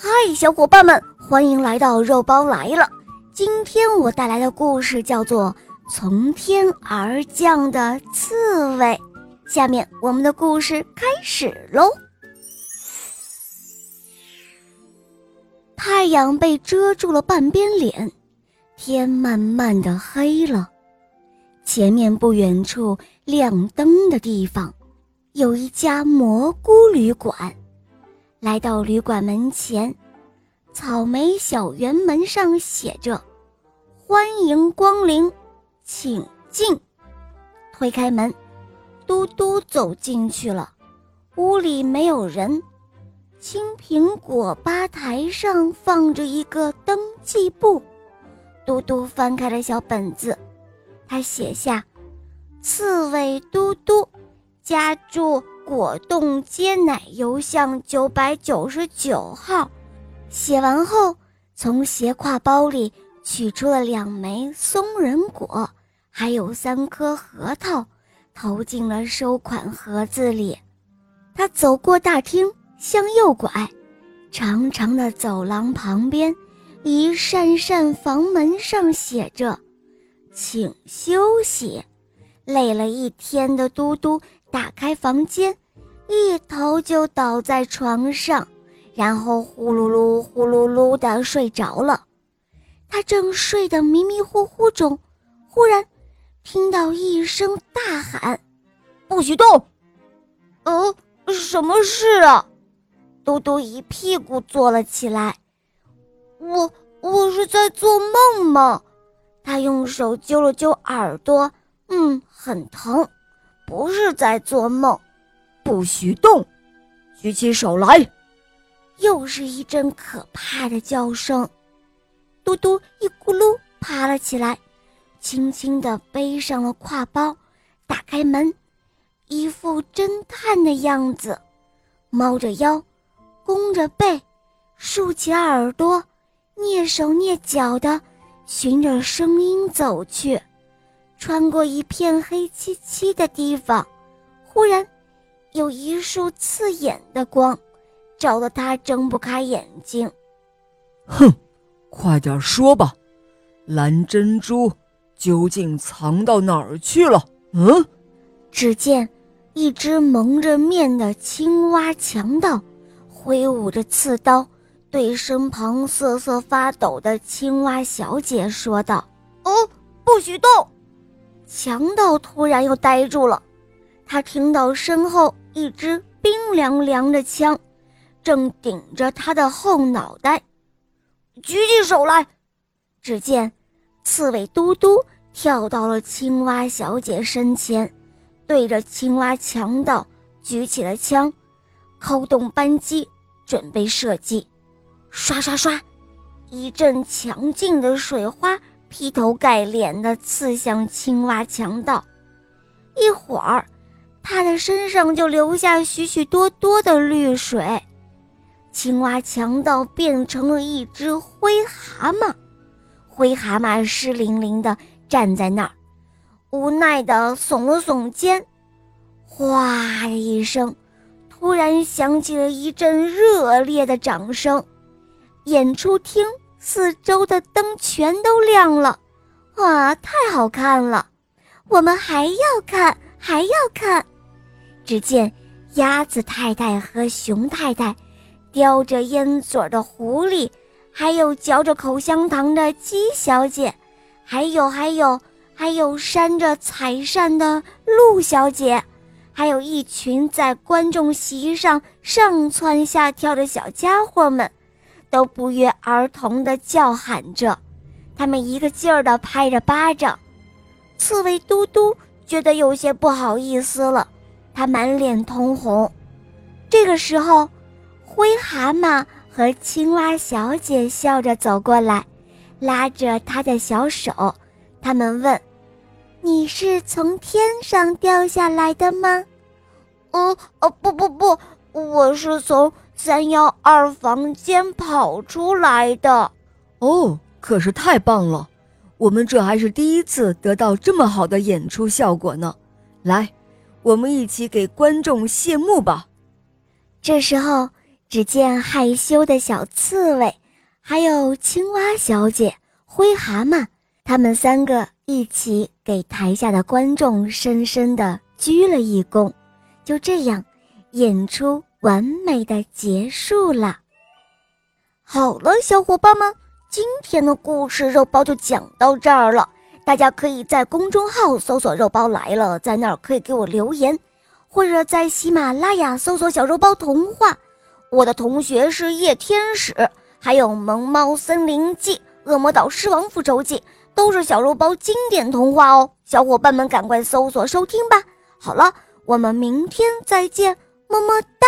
嗨，小伙伴们，欢迎来到肉包来了。今天我带来的故事叫做《从天而降的刺猬》。下面我们的故事开始喽。太阳被遮住了半边脸，天慢慢的黑了。前面不远处亮灯的地方，有一家蘑菇旅馆。来到旅馆门前，草莓小圆门上写着“欢迎光临，请进”。推开门，嘟嘟走进去了。屋里没有人。青苹果吧台上放着一个登记簿，嘟嘟翻开了小本子，他写下：“刺猬嘟嘟，家住。”果冻街奶油巷九百九十九号，写完后，从斜挎包里取出了两枚松仁果，还有三颗核桃，投进了收款盒子里。他走过大厅，向右拐，长长的走廊旁边，一扇扇房门上写着：“请休息。”累了一天的嘟嘟。打开房间，一头就倒在床上，然后呼噜噜、呼噜噜的睡着了。他正睡得迷迷糊糊中，忽然听到一声大喊：“不许动！”呃，什么事啊？嘟嘟一屁股坐了起来。我我是在做梦吗？他用手揪了揪耳朵，嗯，很疼。不是在做梦，不许动，举起手来。又是一阵可怕的叫声，嘟嘟一咕噜爬了起来，轻轻地背上了挎包，打开门，一副侦探的样子，猫着腰，弓着背，竖起耳朵，蹑手蹑脚的循着声音走去。穿过一片黑漆漆的地方，忽然，有一束刺眼的光，照得他睁不开眼睛。哼，快点说吧，蓝珍珠究竟藏到哪儿去了？嗯？只见一只蒙着面的青蛙强盗，挥舞着刺刀，对身旁瑟瑟发抖的青蛙小姐说道：“哦，不许动！”强盗突然又呆住了，他听到身后一支冰凉凉的枪，正顶着他的后脑袋。举起手来！只见刺猬嘟嘟跳到了青蛙小姐身前，对着青蛙强盗举起了枪，扣动扳机，准备射击。刷刷刷，一阵强劲的水花。劈头盖脸地刺向青蛙强盗，一会儿，他的身上就流下许许多多的绿水。青蛙强盗变成了一只灰蛤蟆，灰蛤蟆湿淋淋地站在那儿，无奈地耸了耸肩。哗的一声，突然响起了一阵热烈的掌声，演出厅。四周的灯全都亮了，哇，太好看了！我们还要看，还要看。只见鸭子太太和熊太太，叼着烟嘴的狐狸，还有嚼着口香糖的鸡小姐，还有还有还有扇着彩扇的鹿小姐，还有一群在观众席上上蹿下跳的小家伙们。都不约而同地叫喊着，他们一个劲儿地拍着巴掌。刺猬嘟嘟觉得有些不好意思了，他满脸通红。这个时候，灰蛤蟆和青蛙小姐笑着走过来，拉着他的小手。他们问：“你是从天上掉下来的吗？”“呃，呃，不不不，我是从……”三幺二房间跑出来的，哦，可是太棒了！我们这还是第一次得到这么好的演出效果呢。来，我们一起给观众谢幕吧。这时候，只见害羞的小刺猬，还有青蛙小姐、灰蛤蟆，他们三个一起给台下的观众深深的鞠了一躬。就这样，演出完美的结束了。好了，小伙伴们，今天的故事肉包就讲到这儿了。大家可以在公众号搜索“肉包来了”，在那儿可以给我留言，或者在喜马拉雅搜索“小肉包童话”。我的同学是夜天使，还有《萌猫森林记》《恶魔岛狮王复仇记》，都是小肉包经典童话哦。小伙伴们赶快搜索收听吧。好了，我们明天再见，么么哒。